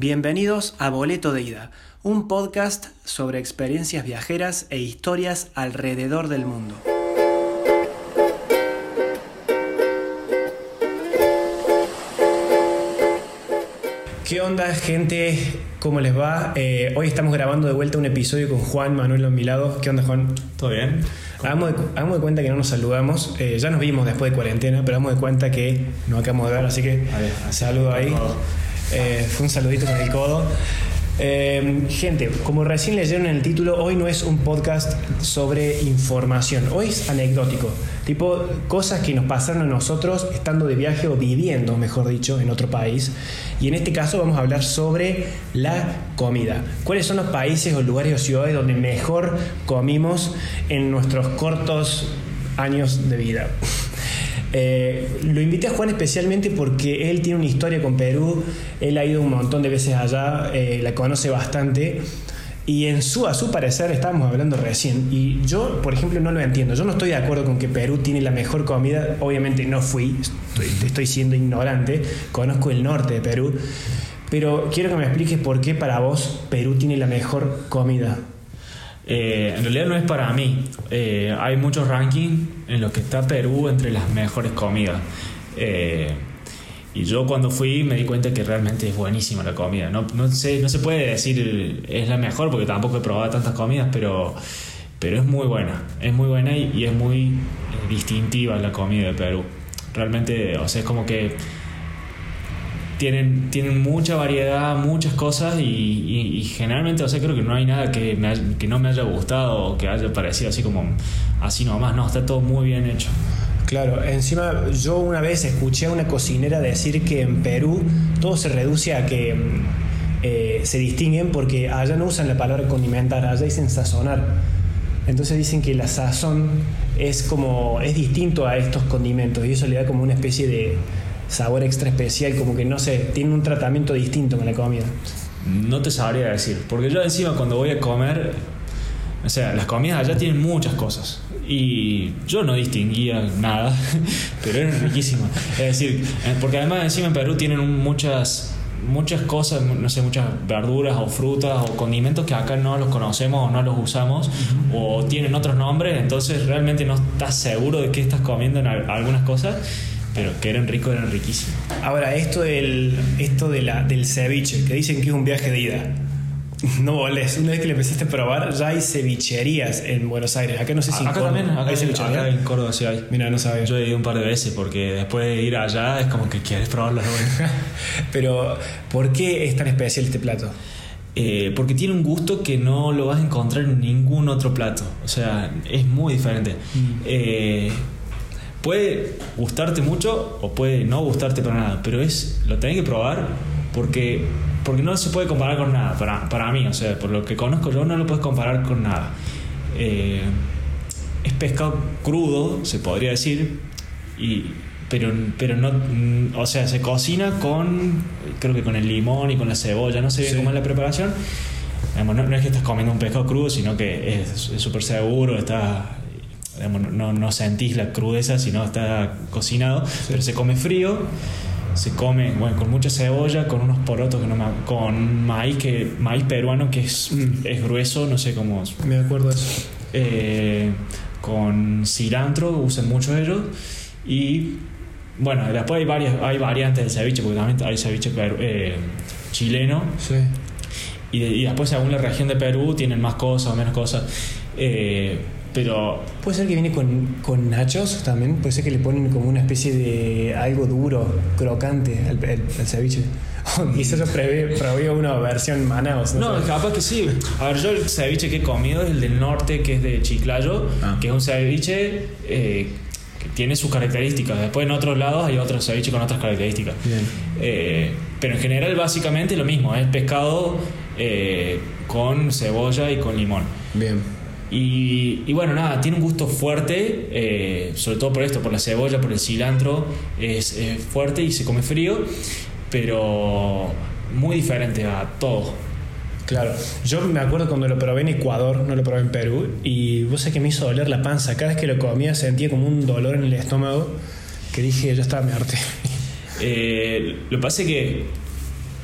Bienvenidos a Boleto de Ida, un podcast sobre experiencias viajeras e historias alrededor del mundo. ¿Qué onda gente? ¿Cómo les va? Eh, hoy estamos grabando de vuelta un episodio con Juan Manuel a mi lado. ¿Qué onda Juan? ¿Todo bien? Hagamos de, hagamos de cuenta que no nos saludamos. Eh, ya nos vimos después de cuarentena, pero hagamos de cuenta que nos acabamos de ver, así que saludo ahí. Eh, fue un saludito con el codo. Eh, gente, como recién leyeron en el título, hoy no es un podcast sobre información, hoy es anecdótico, tipo cosas que nos pasaron a nosotros estando de viaje o viviendo, mejor dicho, en otro país. Y en este caso vamos a hablar sobre la comida. ¿Cuáles son los países o lugares o ciudades donde mejor comimos en nuestros cortos años de vida? Eh, lo invité a Juan especialmente porque él tiene una historia con Perú, él ha ido un montón de veces allá, eh, la conoce bastante. Y en su, a su parecer estábamos hablando recién y yo, por ejemplo, no lo entiendo. Yo no estoy de acuerdo con que Perú tiene la mejor comida, obviamente no fui, estoy, estoy siendo ignorante, conozco el norte de Perú, pero quiero que me expliques por qué para vos Perú tiene la mejor comida. Eh, en realidad no es para mí. Eh, hay muchos rankings en los que está Perú entre las mejores comidas. Eh, y yo cuando fui me di cuenta que realmente es buenísima la comida. No, no, sé, no se puede decir es la mejor porque tampoco he probado tantas comidas, pero, pero es muy buena. Es muy buena y, y es muy distintiva la comida de Perú. Realmente, o sea, es como que tienen, tienen mucha variedad, muchas cosas y, y- y generalmente, o sea, creo que no hay nada que, me haya- que no me haya gustado o que haya parecido así como así nomás, no, está todo muy bien hecho. Claro, encima yo una vez escuché a una cocinera decir que en Perú todo se reduce a que eh, se distinguen porque allá no usan la palabra condimentar, allá dicen sazonar. Entonces dicen que la sazón es como es distinto a estos condimentos y eso le da como una especie de sabor extra especial, como que no sé, tiene un tratamiento distinto con la comida. No te sabría decir, porque yo encima cuando voy a comer, o sea, las comidas allá tienen muchas cosas y yo no distinguía nada, pero eran riquísimas. Es decir, eh, porque además encima en Perú tienen muchas muchas cosas, no sé, muchas verduras o frutas o condimentos que acá no los conocemos o no los usamos o tienen otros nombres, entonces realmente no estás seguro de qué estás comiendo en al- algunas cosas, pero que eran ricos, eran riquísimos. Ahora, esto del, esto de la, del ceviche, que dicen que es un viaje de ida. No volés. Una vez que le empezaste a probar, ya hay cevicherías en Buenos Aires. Acá no sé si en acá Córdoba también, acá, hay cevicherías. acá en Córdoba sí hay. Mira, no sabía. Yo he ido un par de veces porque después de ir allá es como que quieres probarlo. Pero, ¿por qué es tan especial este plato? Eh, porque tiene un gusto que no lo vas a encontrar en ningún otro plato. O sea, es muy diferente. Eh, puede gustarte mucho o puede no gustarte para nada, pero es lo tenés que probar porque, porque no se puede comparar con nada para, para mí. O sea, por lo que conozco yo no lo puedes comparar con nada. Eh, es pescado crudo, se podría decir, y, pero, pero no, o sea, se cocina con, creo que con el limón y con la cebolla, no sé bien Sí. cómo es la preparación. No, no es que estás comiendo un pescado crudo, sino que es es súper seguro, está, digamos, no- no, no sentís la crudeza, sino está cocinado, pero se come frío. Se come bueno, con mucha cebolla, con unos porotos, que no me- con maíz, que, maíz peruano que es, Mm. es grueso, no sé cómo, Me acuerdo eso. eh, con cilantro, usan mucho ellos. Y bueno, después hay varias hay variantes del ceviche, porque también hay ceviche peru- eh, chileno. Sí. Y después, según la región de Perú, tienen más cosas o menos cosas. Eh, pero Puede ser que viene con, con nachos también. Puede ser que le ponen como una especie de algo duro, crocante al, al- al ceviche. O quizás yo probé, una versión Manaus. No, sé. capaz que sí. A ver, yo el ceviche que he comido es el del norte, que es de Chiclayo, Ah. que es un ceviche eh, que tiene sus características. Después en otros lados hay otro ceviche con otras características. Bien. Eh, pero en general básicamente lo mismo, es pescado eh, con cebolla y con limón. Bien. Y, y bueno, nada, tiene un gusto fuerte, eh, sobre todo por esto, por la cebolla, por el cilantro, es, es fuerte y se come frío, pero muy diferente a todo. Claro, yo me acuerdo cuando lo probé en Ecuador, no lo probé en Perú, y vos sabés que me hizo doler la panza. Cada vez que lo comía sentía como un dolor en el estómago que dije, ya está, me harté. Eh, lo que pasa es que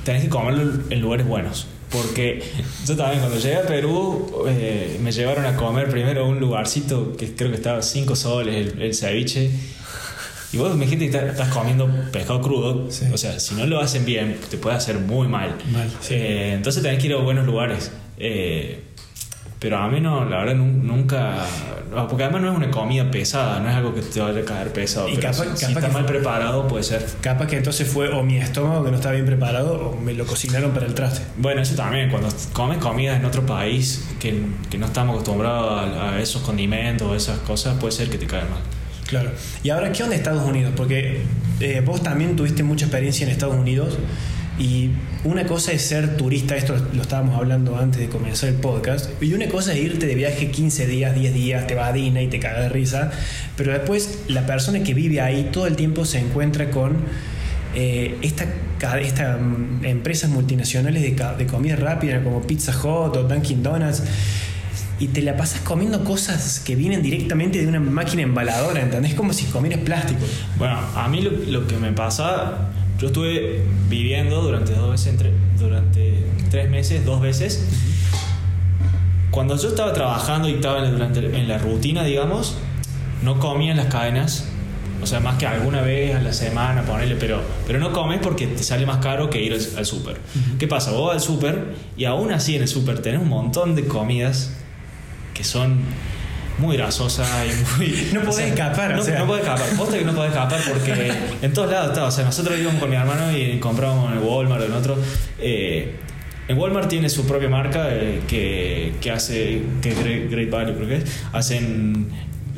tenés que comerlo en lugares buenos. Porque yo también cuando llegué a Perú eh, me llevaron a comer primero a un lugarcito que creo que estaba 5 soles, el, el ceviche. Y vos me dijiste que estás comiendo pescado crudo. Sí. O sea, si no lo hacen bien, te puede hacer muy mal. Mal, sí. Eh, entonces tenés que ir a buenos lugares. Eh, pero a mí no, la verdad, nun- nunca. Porque además no es una comida pesada, no es algo que te vaya a caer pesado. Y pero capaz- si, si capaz está que- mal preparado, puede ser. Capaz que entonces fue o mi estómago que no estaba bien preparado o me lo cocinaron para el traste. Bueno, eso también, cuando comes comida en otro país que, que no estamos acostumbrados a, a esos condimentos o esas cosas, puede ser que te caigan mal. Claro. Y ahora, ¿qué onda Estados Unidos? Porque eh, vos también tuviste mucha experiencia en Estados Unidos y una cosa es ser turista, esto lo estábamos hablando antes de comenzar el podcast, y una cosa es irte de viaje 15 días, 10 días, te vas a Disney y te cagas de risa, pero después la persona que vive ahí todo el tiempo se encuentra con eh, esta, ca- esta, mm, empresas multinacionales de, de comida rápida como Pizza Hut o Dunkin' Donuts y te la pasas comiendo cosas que vienen directamente de una máquina embaladora, ¿entendés? Como si comieras plástico. Bueno, a mí lo, lo que me pasa, yo estuve viviendo durante dos veces, entre- durante tres meses, dos veces. Cuando yo estaba trabajando y estaba en, durante, en la rutina, digamos, no comía en las cadenas. O sea, más que alguna vez a la semana, ponerle, pero, pero no comes porque te sale más caro que ir al, al súper. ¿Qué pasa? Vos vas al súper y aún así en el súper tenés un montón de comidas que son muy grasosas y muy... No podés escapar, o no, sea. no podés escapar. Posta que no podés escapar porque en todos lados está. O sea, nosotros íbamos con mi hermano y comprábamos en el Walmart o en otro. Eh, en Walmart tiene su propia marca eh, que, que hace, que es Great, Great Value creo que es. Hacen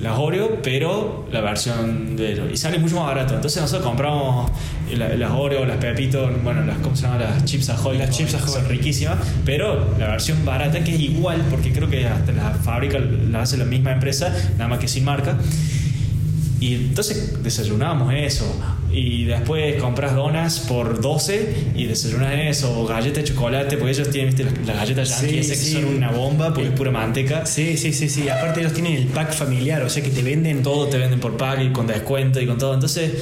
las Oreo, pero la versión de... Y sale mucho más barato. Entonces nosotros compramos la- las Oreo, las Pepito, bueno, las, ¿cómo se llama? Las Chips Ahoy. Las. Chips Ahoy. Son riquísimas, pero la versión barata que es igual, porque creo que hasta la fábrica la hace la misma empresa, nada más que sin marca. Y entonces desayunábamos eso. Y después compras donas por 12 y desayunas eso. O galletas de chocolate, porque ellos tienen ¿viste? las, las galletas Sí, yankee esas sí. que son una bomba porque es pura manteca. Sí, sí, sí, sí. Aparte ellos tienen el pack familiar, o sea que te venden todo. Te venden por pack y con descuento y con todo. Entonces,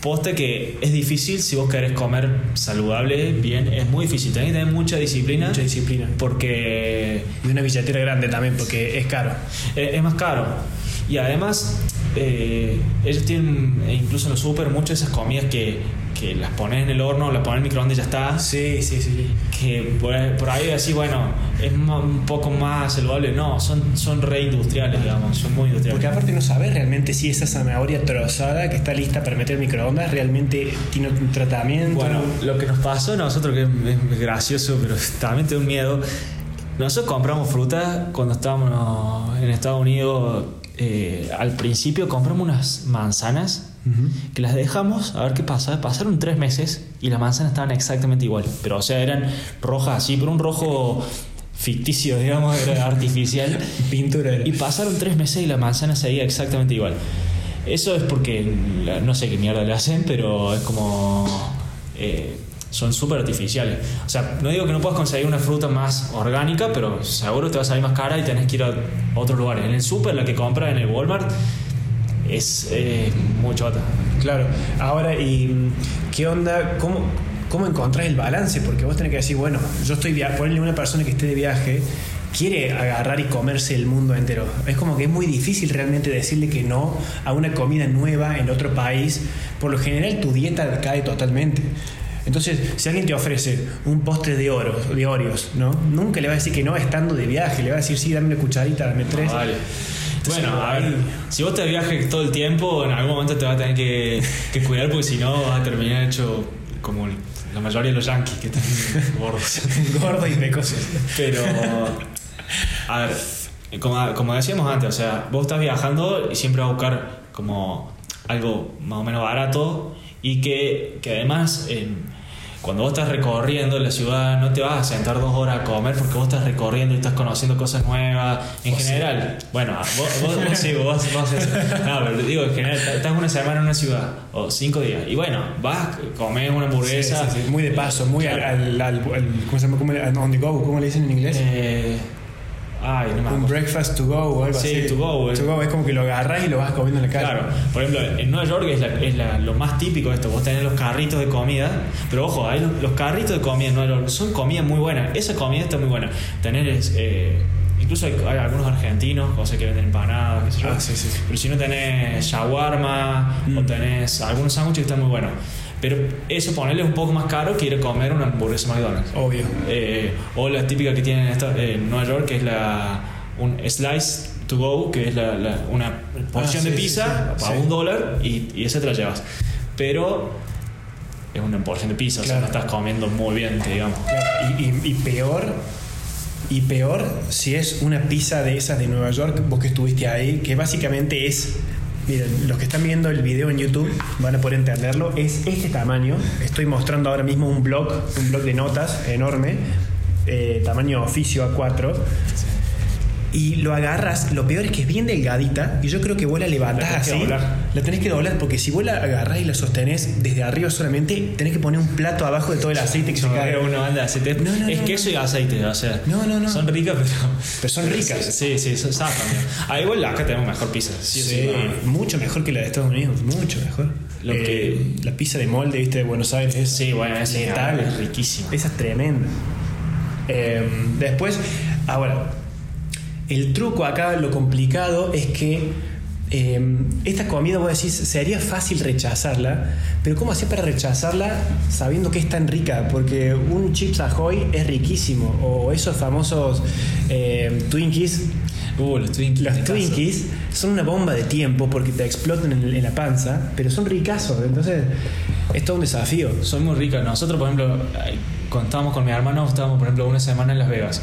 poste que es difícil si vos querés comer saludable, bien, es muy difícil. Tenés que tener mucha disciplina. Mucha disciplina. Porque Y una billetera grande también, porque es caro. Eh, es más caro. Y además, eh, ellos tienen, e incluso en los super, muchas de esas comidas que, que las pones en el horno, las pones en el microondas y ya está. Sí, sí, sí. Que por, por ahí así, bueno, es un poco más saludable. No, son, son reindustriales, digamos, son muy industriales. Porque aparte no sabes realmente si esa zanahoria trozada que está lista para meter en microondas realmente tiene un tratamiento. Bueno, lo que nos pasó a nosotros, que es, es gracioso, pero también te da un miedo. Nosotros compramos fruta cuando estábamos en Estados Unidos. Eh, al principio compramos unas manzanas que las dejamos a ver qué pasa. Pasaron tres meses y las manzanas estaban exactamente igual. Pero, o sea, eran rojas así, pero un rojo ficticio, digamos, era artificial. Pintura. era. Y pasaron tres meses y la manzana seguía exactamente igual. Eso es porque no sé qué mierda le hacen, pero es como. eh, son súper artificiales. O sea, no digo que no puedas conseguir una fruta más orgánica, pero seguro te va a salir más cara y tenés que ir a otros lugares. En el super, la que compras en el Walmart, es eh, muy. Claro. Ahora, ¿y qué onda? ¿Cómo, cómo encontrás el balance? Porque vos tenés que decir, bueno, yo estoy via ponerle una persona que esté de viaje quiere agarrar y comerse el mundo entero. Es como que es muy difícil realmente decirle que no a una comida nueva en otro país. Por lo general tu dieta cae totalmente. Entonces, si alguien te ofrece un postre de oro, de Oreos, ¿no? Nunca le va a decir que no estando de viaje, le va a decir, sí, dame una cucharita, dame tres. Ah, vale. Entonces, bueno, a ver, si vos te viajes todo el tiempo, en algún momento te vas a tener que, que cuidar porque si no vas a terminar hecho como el- la mayoría de los yankees que están gordos. Gordo y pecoso. Pero, a ver, como, como decíamos antes, o sea, vos estás viajando y siempre vas a buscar como algo más o menos barato y que, que además eh, cuando vos estás recorriendo la ciudad no te vas a sentar dos horas a comer porque vos estás recorriendo y estás conociendo cosas nuevas en Vos sí. general. Bueno, vos, vos, vos sí, vos, eso. No, pero digo, en general, estás una semana en una ciudad o cinco días y bueno, vas, comes una hamburguesa. Sí, Muy de paso, muy al, al, al- al- ¿cómo se llama? ¿Cómo le- on the go, ¿cómo le dicen en inglés? Eh, Ay, no Un breakfast to go o algo Sí, así. to go, eh. To go es como que lo agarras y lo vas comiendo en la calle. Claro, por ejemplo, en Nueva York es, la- es la- lo más típico de esto. Vos tenés los carritos de comida, pero ojo, hay los, los carritos de comida en Nueva York son comida muy buena. Esa comida está muy buena. Tenés, eh, incluso hay, hay algunos argentinos, cosas que venden empanadas, qué sé yo. Ah, sí, sí. Pero si no tenés shawarma o Mm. tenés algunos sándwiches que están muy buenos. Pero eso ponerle un poco más caro que ir a comer una hamburguesa McDonald's. Obvio. Eh, o la típica que tienen esta- en Nueva York, que es la un slice to go, que es la, la- una porción Ah, sí, de pizza sí. a Sí. un dólar y, y esa te la llevas. Pero es una porción de pizza, o sea, Claro. no estás comiendo muy bien, digamos. Claro, Y, y- y peor, y peor si es una pizza de esas de Nueva York, vos que estuviste ahí, que básicamente es, miren, los que están viendo el video en YouTube van a poder entenderlo, es este tamaño. Estoy mostrando ahora mismo un blog, un blog de notas enorme, eh, tamaño oficio A4. Y lo agarras, lo peor es que es bien delgadita y yo creo que vos la levantás La así. doblar. La tenés que doblar porque si vos la agarrás y la sostenés desde arriba solamente, tenés que poner un plato abajo de todo el aceite que se cae. Uno anda aceite. No, no, es no, queso y aceite, o sea. No, no, no. Son ricas, pero. Pero son ricas. Sí, sí, son zafan. Ah, igual acá tenemos mejor pizza. Sí, Sí, sí, no. mucho mejor que la de Estados Unidos, mucho mejor. Lo Eh, que- La pizza de molde, viste, de Buenos Aires es Sí, bueno, es letal. es riquísima. Esa es tremenda. Eh, después, ahora, el truco acá, lo complicado es que eh, esta comida, vos decís, sería fácil rechazarla, pero ¿cómo hacer para rechazarla sabiendo que es tan rica? Porque un Chips Ahoy es riquísimo, o esos famosos eh, Twinkies. Uh, los Twinkies. Los. Twinkies son una bomba de tiempo porque te explotan en, en la panza, pero son ricazos, entonces es todo un desafío. Son muy ricas. Nosotros, por ejemplo, ay, cuando estábamos con mi hermano, estábamos, por ejemplo, una semana en Las Vegas.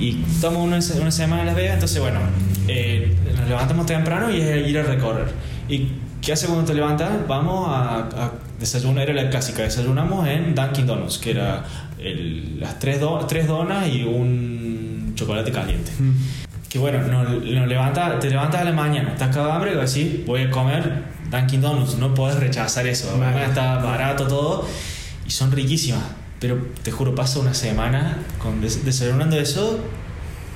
Y estamos una, una semana en Las Vegas, entonces, bueno, eh, nos levantamos temprano y es ir a recorrer. ¿Y qué hace cuando te levantas? Vamos a, a desayunar, era la clásica, desayunamos en Dunkin' Donuts, que era el- las tres, do- tres donas y un chocolate caliente. Que bueno, nos, nos levanta, te levantas a la mañana, estás de hambre y vas a decir, voy a comer Dunkin' Donuts, no puedes rechazar eso. Además está barato todo y son riquísimas. Pero te juro, pasa una semana con des- desayunando eso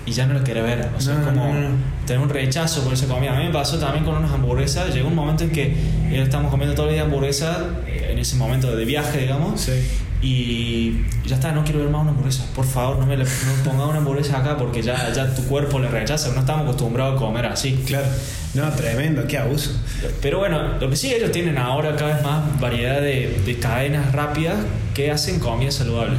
y ya no lo querés ver. O sea, No, como no, no, no. Tener un rechazo por esa comida. A mí me pasó también con unas hamburguesas. Llegó un momento en que ya estamos comiendo todo el día hamburguesa, eh, en ese momento de viaje, digamos. Sí. Y ya está, no quiero ver más una hamburguesa. Por favor, no me, le, no ponga una hamburguesa acá porque ya, ya tu cuerpo le rechaza. No estamos acostumbrados a comer así. Claro. No, tremendo, qué abuso. Pero bueno, lo que sí ellos tienen ahora cada vez más variedad de, de cadenas rápidas que hacen comida saludable.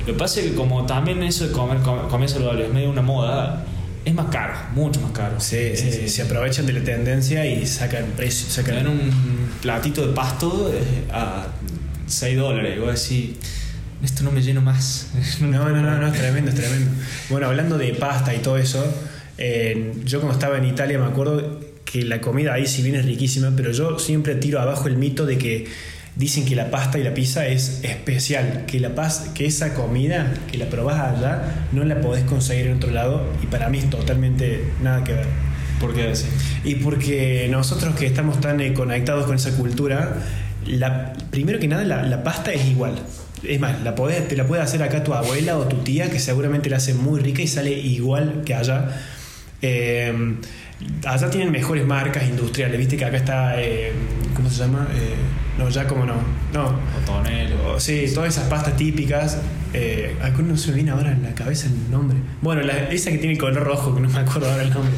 Lo que pasa es que como también eso de comer com- comida saludable es medio una moda, es más caro, mucho más caro. Sí, sí, sí, Eh, se aprovechan de la tendencia y sacan precio. Sacan dan un platito de pasto eh, a 6 dólares. Y vos decís, esto no me lleno más. No, no, no, no, es tremendo, es tremendo. Bueno, hablando de pasta y todo eso, eh, yo cuando estaba en Italia me acuerdo que la comida ahí si bien es riquísima, pero yo siempre tiro abajo el mito de que dicen que la pasta y la pizza es especial, que la pas que esa comida que la probás allá no la podés conseguir en otro lado y para mí es totalmente nada que ver. ¿Por qué decís? Y porque nosotros que estamos tan eh, conectados con esa cultura, la, primero que nada la, la pasta es igual. Es más, la podés- te la puede hacer acá tu abuela o tu tía, que seguramente la hace muy rica y sale igual que allá. Eh, allá tienen mejores marcas industriales, viste que acá está, eh, ¿cómo se llama? Eh, no, ya como no. No, O tonel, o- Sí, todas esas pastas típicas. Eh, ay, no se me viene ahora en la cabeza el nombre. Bueno, la- esa que tiene el color rojo, que no me acuerdo ahora el nombre.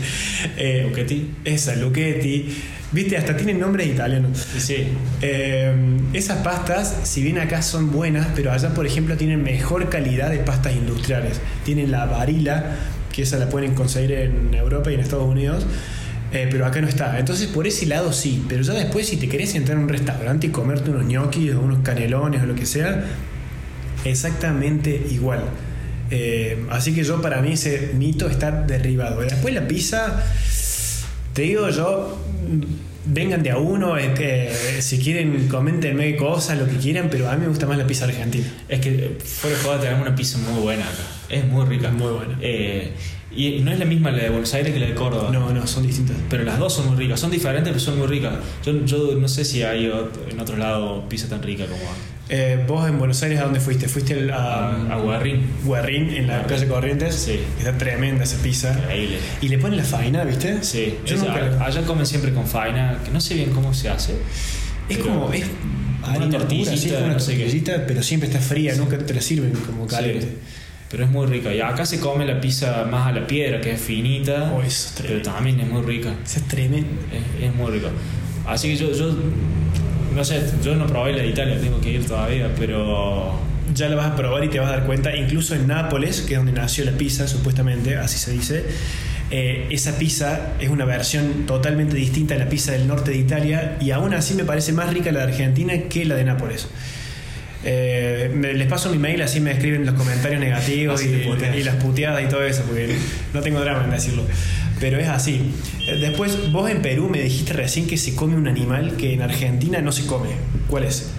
Eh. Esa, Luchetti. Viste, hasta tienen nombres italianos. Sí, Eh, esas pastas, si bien acá son buenas, pero allá, por ejemplo, tienen mejor calidad de pastas industriales. Tienen la varila, que esa la pueden conseguir en Europa y en Estados Unidos. Eh, pero acá no está. Entonces, por ese lado sí. Pero ya después, si te querés entrar en un restaurante y comerte unos ñoquis o unos canelones o lo que sea, exactamente igual. Eh, así que yo, para mí, ese mito está derribado. Después la pizza, te digo yo, vengan de a uno, que, si quieren, coméntenme cosas, lo que quieran, pero a mí me gusta más la pizza argentina. Es que fuera de joda tenemos una pizza muy buena acá. Es muy rica. Muy buena. Eh, y no es la misma la de Buenos Aires que la de Córdoba. No, no, son distintas. Pero las dos son muy ricas. Son diferentes, pero son muy ricas. Yo, yo no sé si hay en otro lado pizza tan rica como. Eh, vos en Buenos Aires, ¿a dónde fuiste? ¿Fuiste al- a, A, Guarrín. Guarrín, en la calle Corrientes? Sí. Está tremenda esa pizza. Increíble. Y le ponen la faina, ¿viste? Sí, Yo es- nunca allá comen siempre con faina, que no sé bien cómo se hace. Es como. Es una tortillita, sí, una no qué. tortillita, pero siempre está fría, nunca te la sirven como caliente. Sí, pero es muy rica. Y acá se come la pizza más a la piedra, que es finita, Oh, eso es pero tremendo. también es muy rica. Esa es tremenda. Es, es muy rico. Así que yo, yo, no sé, yo no probé la de Italia, tengo que ir todavía, pero Ya la vas a probar y te vas a dar cuenta, incluso en Nápoles, que es donde nació la pizza, supuestamente, así se dice, eh, esa pizza es una versión totalmente distinta a la pizza del norte de Italia y aún así me parece más rica la de Argentina que la de Nápoles. Eh, me- les paso mi mail, así me escriben los comentarios negativos y, puteas. y las puteadas y todo eso, porque no tengo drama en decirlo. Pero es así. Eh, Después, vos en Perú me dijiste recién que se come un animal que en Argentina no se come. ¿Cuál es?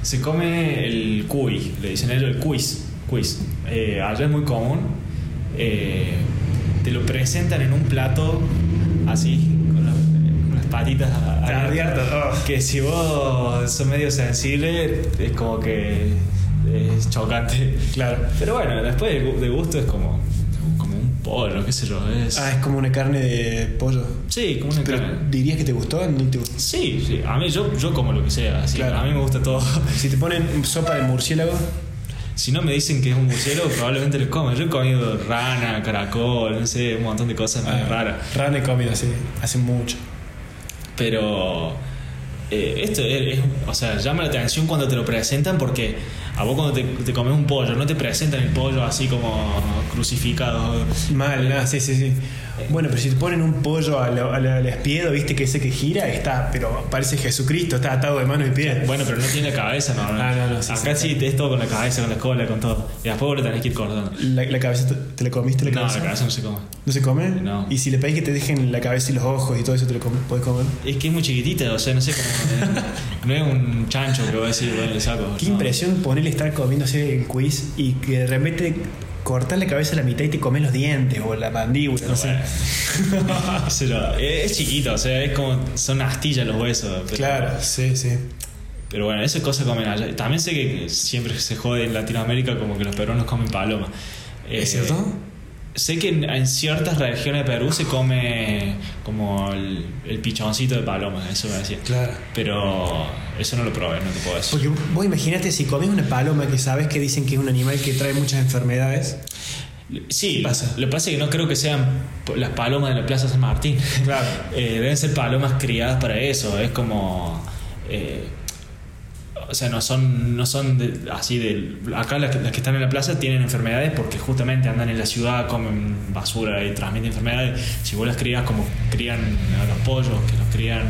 se come el cuy, le dicen ellos el cuis. cuis. Eh, allá es muy común. Eh, te lo presentan en un plato así, con, la- con las patitas Abiertas, oh. Que si vos sos medio sensible, es como que es chocante. Claro. Pero bueno, después de gusto es como, pollo, qué sé yo. Es, Ah, es como una carne de pollo. sí, como una Pero carne. dirías que te gustó, no te gustó. Sí, sí. A mí yo, yo como lo que sea. así, Claro. A mí me gusta todo. Si te ponen sopa de murciélago, Si no me dicen que es un murciélago, probablemente lo como. Yo he comido rana, caracol, no sé, un montón de cosas Ah. raras. rana he comido así, hace mucho. Pero eh, esto es, es- o sea, llama la atención cuando te lo presentan porque a vos cuando te, te comes un pollo, no te presentan el pollo así como crucificado. Mal, nada, sí, sí, sí. Bueno, pero si te ponen un pollo al, al, al espiedo, viste que ese que gira, está, pero parece Jesucristo, está atado de manos y pies. Bueno, pero no tiene cabeza, no. Ah, no, no, sí, Acá sí, es todo con la cabeza, con la cola, con todo. Y después vos le tenés que ir cortando. La, la cabeza, ¿te- ¿te la comiste la No, cabeza? la cabeza no se come. ¿No se come? No. Y si le pedís que te dejen la cabeza y los ojos y todo eso, ¿te lo com- podés comer? Es que es muy chiquitita, o sea, no sé cómo. no es un chancho que voy a decir, bueno, le saco. Qué no. impresión ponerle estar comiendo así el quiz y que de repente cortar la cabeza a la mitad y te comes los dientes o la mandíbula, no sé. Bueno. Yo, es, es chiquito, o sea, es como. Son astillas los huesos. pero- Claro, sí, sí. Pero bueno, esa cosa comen allá. También sé que siempre se jode en Latinoamérica como que los peruanos comen paloma. Eh, ¿Es cierto? Sé que en, en ciertas regiones de Perú se come como el, el pichoncito de paloma, eso me decía. Claro. Pero eso no lo probé, no te puedo decir. Porque vos imagínate si comes una paloma que sabes que dicen que es un animal que trae muchas enfermedades. Sí, ¿Qué pasa? lo que pasa es que no creo que sean las palomas de la Plaza San Martín. Claro. Eh, deben ser palomas criadas para eso. Es como. eh, o sea, no son, no son de- así de. Acá las que, las que están en la plaza tienen enfermedades porque justamente andan en la ciudad, comen basura y transmiten enfermedades. Si vos las crías como crían a los pollos, que los crían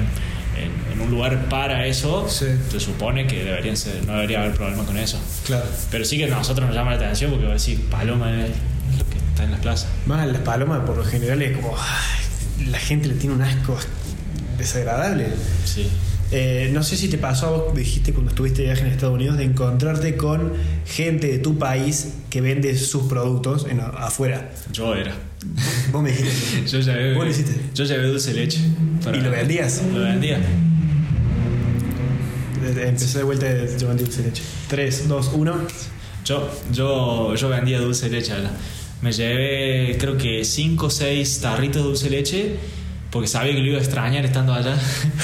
en, en un lugar para eso, Sí. se supone que deberían ser, no debería haber problema con eso. Claro. Pero sí que a nosotros nos llama la atención porque va a decir paloma es lo que está en las plazas. Más las palomas por lo general es como. ay, la gente le tiene un asco desagradable. Sí. Eh, no sé si te pasó a vos, dijiste cuando estuviste de viaje en Estados Unidos, de encontrarte con gente de tu país que vende sus productos en, afuera. Yo era. Vos me dijiste. Yo llevé, ¿Vos lo hiciste? Yo llevé dulce leche. ¿Y lo vendías? Lo vendía. Empecé de vuelta de llevando dulce leche. 3, 2, 1. Yo, yo, yo vendía dulce leche allá. Me llevé creo que 5 o 6 tarritos de dulce leche porque sabía que lo iba a extrañar estando allá.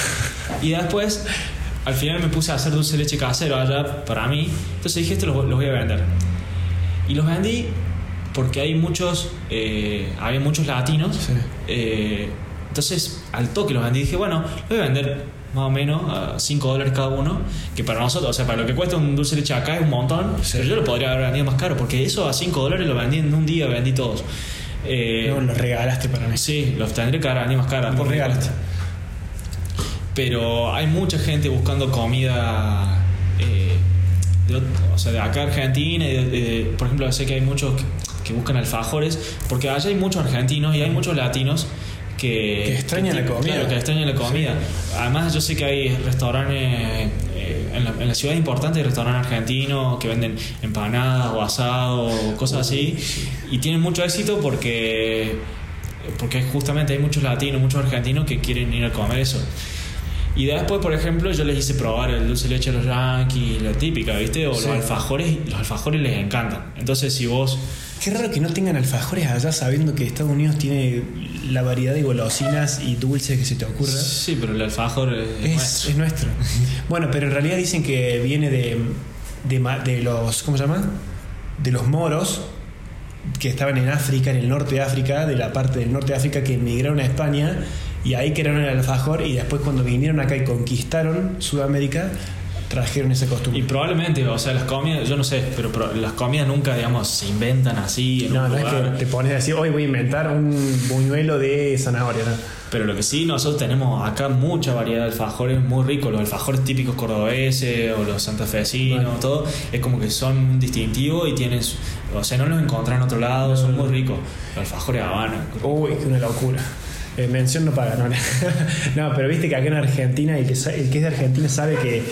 y después, al final me puse a hacer dulce leche casero allá para mí. Entonces dije, esto los, los voy a vender. Y los vendí porque hay muchos, eh, había muchos latinos. Sí. Eh, entonces, al toque los vendí. Dije, bueno, los voy a vender más o menos a 5 dólares cada uno. Que para nosotros, o sea, para lo que cuesta un dulce de leche acá es un montón. Sí. Pero yo lo podría haber vendido más caro. Porque eso a 5 dólares lo vendí en un día, vendí todos. Eh, No, lo regalaste para mí. Sí, los tendré que haber más caros. Vos regalaste. Pero hay mucha gente buscando comida, eh, de, o sea, de acá Argentina. y de- de- por ejemplo, sé que hay muchos que, que buscan alfajores, porque allá hay muchos argentinos y hay muchos latinos que, Que extrañan la comida. Claro, que extrañan la comida. Además, yo sé que hay restaurantes, eh, en, la, en la ciudad importante hay restaurantes argentinos que venden empanadas o asado o cosas así. Y tienen mucho éxito porque, porque justamente hay muchos latinos, muchos argentinos que quieren ir a comer eso. Y después, por ejemplo, yo les hice probar el dulce de leche a los yankees, la típica, ¿viste? O Sí. los alfajores, los alfajores les encantan. Entonces, si vos. Qué raro que no tengan alfajores allá sabiendo que Estados Unidos tiene la variedad de golosinas y dulces que se te ocurra. Sí, pero el alfajor es, Es, nuestro. es nuestro. Bueno, pero en realidad dicen que viene de, de, de los. ¿Cómo se llama? De los moros que estaban en África, en el norte de África, de la parte del norte de África que emigraron a España y ahí crearon el alfajor y después cuando vinieron acá y conquistaron Sudamérica, trajeron esa Y costumbre. probablemente, o sea, las comidas, yo no sé, pero las comidas nunca, digamos, se inventan así en No, un no es lugar. que te pones a decir, hoy voy a inventar un buñuelo de zanahoria, ¿no? Pero lo que sí, nosotros tenemos acá mucha variedad de alfajores muy ricos. Los alfajores típicos cordobeses o los santafesinos, Bueno. todo. Es como que son un distintivo y tienen. su- O sea, no los encontrás en otro lado, son muy ricos. Los alfajores Habana. Uy, qué una locura. Eh, mención no paga, no. no, pero viste que acá en Argentina, el que, el que es de Argentina sabe que,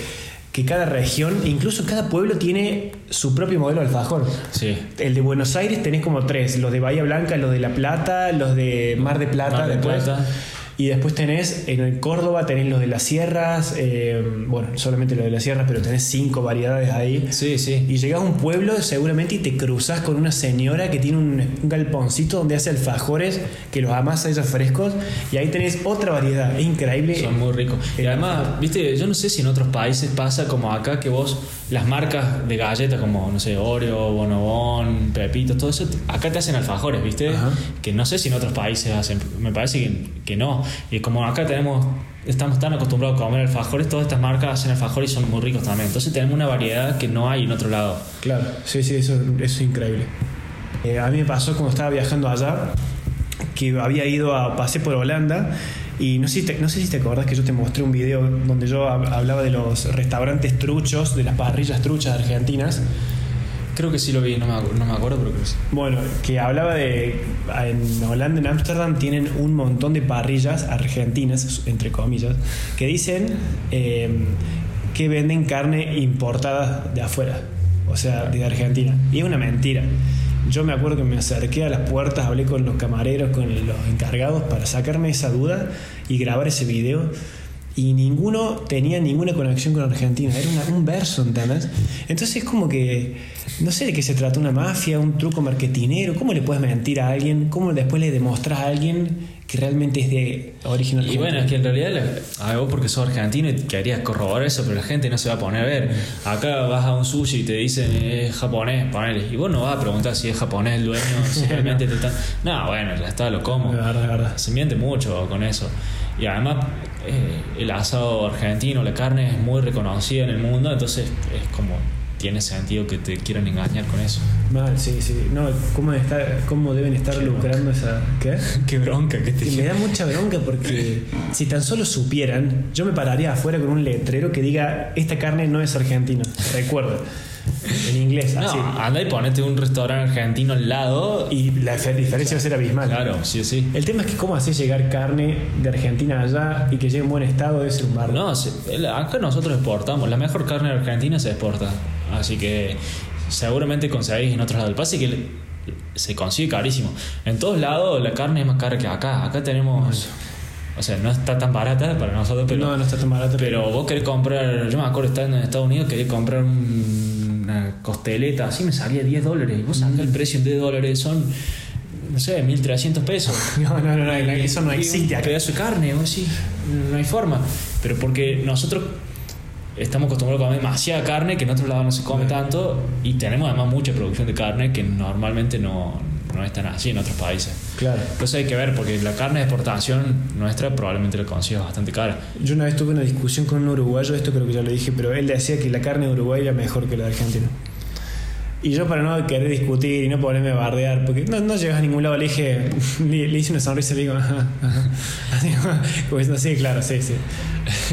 que cada región, incluso cada pueblo tiene su propio modelo de alfajor. Sí. El de Buenos Aires tenés como tres, los de Bahía Blanca, los de La Plata, los de Mar de Plata, Mar después. Plata. Y después tenés en Córdoba, tenés los de las sierras, eh, bueno, solamente los de las sierras, pero tenés cinco variedades ahí. Sí, sí. Y llegás a un pueblo seguramente y te cruzas con una señora que tiene un, un galponcito donde hace alfajores que los amasa ella frescos y ahí tenés otra variedad. Es increíble. Son muy ricos. Y además, viste, yo no sé si en otros países pasa como acá que vos, las marcas de galletas como, no sé, Oreo, Bonobón, Pepito, todo eso, acá te hacen alfajores, viste. Ajá. Que no sé si en otros países hacen, me parece que, que no. Y como acá tenemos, estamos tan acostumbrados a comer alfajores, todas estas marcas hacen alfajores y son muy ricos también. Entonces tenemos una variedad que no hay en otro lado. Claro, sí, sí, eso, eso es increíble. Eh, a mí me pasó cuando estaba viajando allá que había ido a pasé por Holanda y no sé, si te, no sé si te acordás que yo te mostré un video donde yo hab- hablaba de los restaurantes truchos, de las parrillas truchas argentinas. Creo que sí lo vi, no me, no me acuerdo, pero creo que sí. Bueno, que hablaba de. En Holanda, en Ámsterdam, tienen un montón de parrillas argentinas, entre comillas, que dicen eh, que venden carne importada de afuera, o sea, de Argentina. Y es una mentira. Yo me acuerdo que me acerqué a las puertas, hablé con los camareros, con los encargados para sacarme esa duda y grabar ese video. Y ninguno tenía ninguna conexión con Argentina. Era un verso, ¿entendés? Entonces es como que, no sé de qué se trata, una mafia, un truco marketinero. ¿Cómo le puedes mentir a alguien? ¿Cómo después le demostras a alguien que realmente es de origen Y argentino? bueno, es que en realidad, la- a vos porque sos argentino y querías corroborar eso, pero la gente no se va a poner a ver. Acá vas a un sushi y te dicen es japonés, ponele. Y vos no vas a preguntar si es japonés el dueño, si realmente te están. No, bueno, ya está, lo como. Verdad, verdad. Se miente mucho con eso. Y además, eh, el asado argentino, la carne es muy reconocida en el mundo, entonces es como. Tiene sentido que te quieran engañar con eso. Mal, sí, sí. No, ¿cómo, está, cómo deben estar lucrando esa... ¿Qué? Qué bronca que te Y me da mucha bronca porque si tan solo supieran, yo me pararía afuera con un letrero que diga, esta carne no es argentina. Recuerda. En inglés, así. No, anda y ponete un restaurante argentino al lado y. La fe- diferencia va a ser abismal. Claro, sí sí. El tema es que cómo haces llegar carne de Argentina allá y que llegue en buen estado debe ser un barro. No, acá nosotros exportamos. La mejor carne de Argentina se exporta. Así que seguramente conseguís en otros lados. El pase que se consigue carísimo. En todos lados la carne es más cara que acá. Acá tenemos. O sea, no está tan barata para nosotros, pero. no, no está tan barato. Pero vos querés comprar, yo me acuerdo estando en Estados Unidos, quería comprar un- una costeleta, así me salía 10 dólares. Y vos sacás el precio en 10 dólares, son, no sé, 1300 pesos. No, no, no, no, eso no existe Un pedazo de carne, vos sí, no hay forma. Pero porque nosotros estamos acostumbrados a comer demasiada carne que en otros lados no se come tanto y tenemos además mucha producción de carne que normalmente no, no es tan así en otros países. Claro. Entonces hay que ver, porque la carne de exportación nuestra probablemente la consigas bastante cara. Yo una vez tuve una discusión con un uruguayo, esto creo que ya lo dije, pero él decía que la carne de Uruguay era mejor que la de Argentina. Y yo para no querer discutir y no ponerme a bardear, porque no, no llegas a ningún lado, le dije, le, le hice una sonrisa y le digo, ajá, ajá. Así como- como diciendo, sí, claro, sí, sí.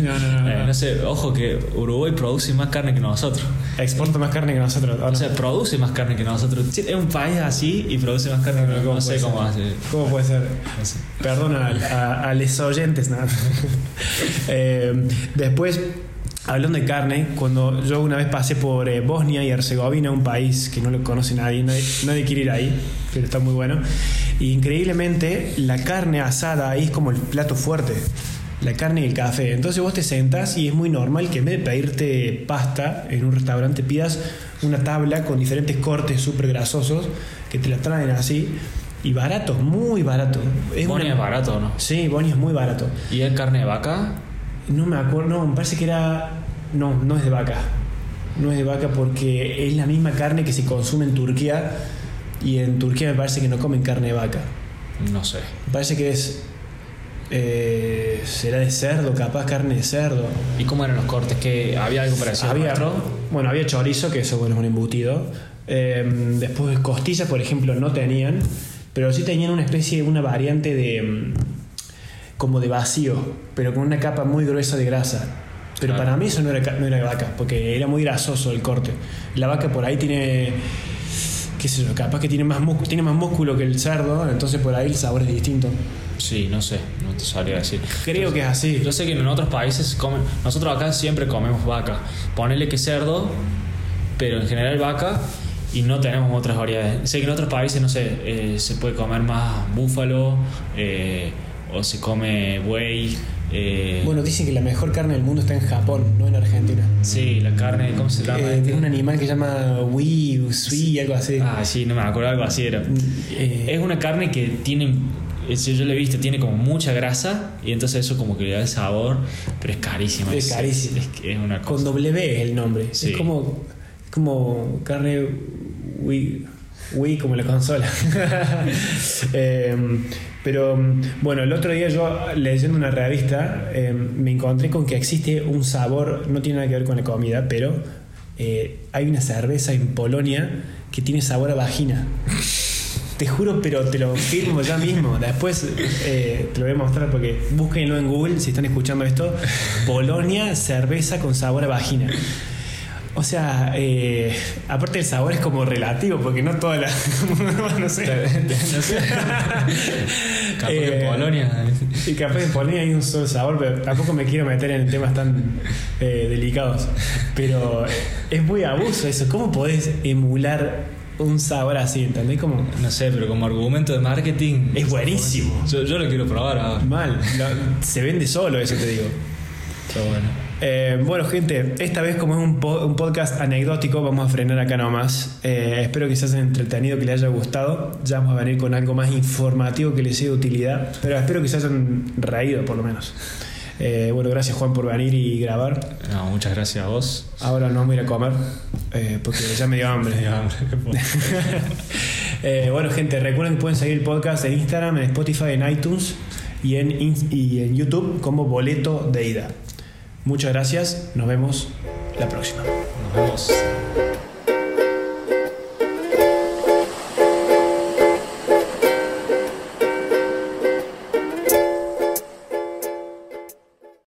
No, no, no. no, Eh, no. no sé, ojo que Uruguay produce más carne que nosotros. Exporta más carne que nosotros. ¿o no? O sea, produce más carne que nosotros. Sí, Es un país así y produce más carne que nosotros. No sé cómo hace. ¿Cómo puede ser? Sé. Perdón a, a, a los oyentes, nada. Eh, después, hablando de carne, cuando yo una vez pasé por eh, Bosnia y Herzegovina, un país que no lo conoce nadie, nadie, nadie quiere ir ahí, pero está muy bueno. Y increíblemente, la carne asada ahí es como el plato fuerte. la carne y el café. Entonces vos te sentas y es muy normal que en vez de pedirte pasta en un restaurante pidas una tabla con diferentes cortes súper grasosos que te la traen así. Y barato, muy barato. Es Boni es barato, ¿no? Sí, Boni es muy barato. ¿Y es carne de vaca? No me acuerdo, no, me parece que era... No, no es de vaca. No es de vaca porque es la misma carne que se consume en Turquía y en Turquía me parece que no comen carne de vaca. No sé. Me parece que es eh, será de cerdo, capaz carne de cerdo. ¿Y cómo eran los cortes? ¿Que ¿Había algo para Había, bueno, había chorizo, que eso bueno, es un embutido. Eh, después costillas, por ejemplo, no tenían, pero sí tenían una especie, una variante de mm, como de vacío, pero con una capa muy gruesa de grasa. Pero para mí eso no era, no era vaca, porque era muy grasoso el corte. La vaca por ahí tiene, qué sé yo, capaz que tiene más, tiene más músculo que el cerdo, entonces por ahí el sabor es distinto. Sí, no sé, no te sabría decir. Creo que es así. Yo sé que en otros países comen. Nosotros acá siempre comemos vaca. Ponele que cerdo, pero en general vaca y no tenemos otras variedades. Sé que en otros países, no sé, eh, se puede comer más búfalo eh, o se come buey. Eh. Bueno, dicen que la mejor carne del mundo está en Japón, no en Argentina. Sí, la carne, ¿cómo se llama? tiene un animal que se llama Wii, Sui, algo así. Ah, sí, no me acuerdo, algo así era. Mm, es una carne que tiene si yo lo he visto, tiene como mucha grasa y entonces eso como que le da el sabor, pero es carísimo. Es, carísimo. Es, una Con W es el nombre. Es como, como carne Wii, Wii como la consola. Pero bueno, el otro día yo leyendo una revista em, me encontré con que existe un sabor, no tiene nada que ver con la comida, pero eh, hay una cerveza en Polonia que tiene sabor a vagina. Te juro, pero te lo firmo ya mismo. Después eh, te lo voy a mostrar porque búsquenlo en Google si están escuchando esto. Polonia, cerveza con sabor a vagina. O sea, eh, aparte el sabor es como relativo, porque no toda la. no sé. no sé. capaz en Polonia. Y capaz en Polonia hay un solo sabor, pero tampoco me quiero meter en temas tan eh, delicados. Pero es muy abuso eso. ¿Cómo podés emular un sabor así, ¿entendés? Como, no sé, pero como argumento de marketing. Es buenísimo. Yo, lo quiero probar ahora. Mal. se vende solo, eso te digo. Pero bueno. Eh, bueno, gente, esta vez como es un, podcast anecdótico, vamos a frenar acá nomás. Eh, espero que se hayan entretenido, que les haya gustado. Ya vamos a venir con algo más informativo que les sea de utilidad, pero espero que se hayan reído por lo menos. Eh, bueno, gracias Juan por venir y grabar. No, muchas gracias a vos. Ahora nos vamos a ir a comer eh, porque ya me dio hambre. Bueno, gente, recuerden que pueden seguir el podcast en Instagram, en Spotify, en iTunes y en, y en YouTube como Boleto de Ida. Muchas gracias, nos vemos la próxima. Nos vemos.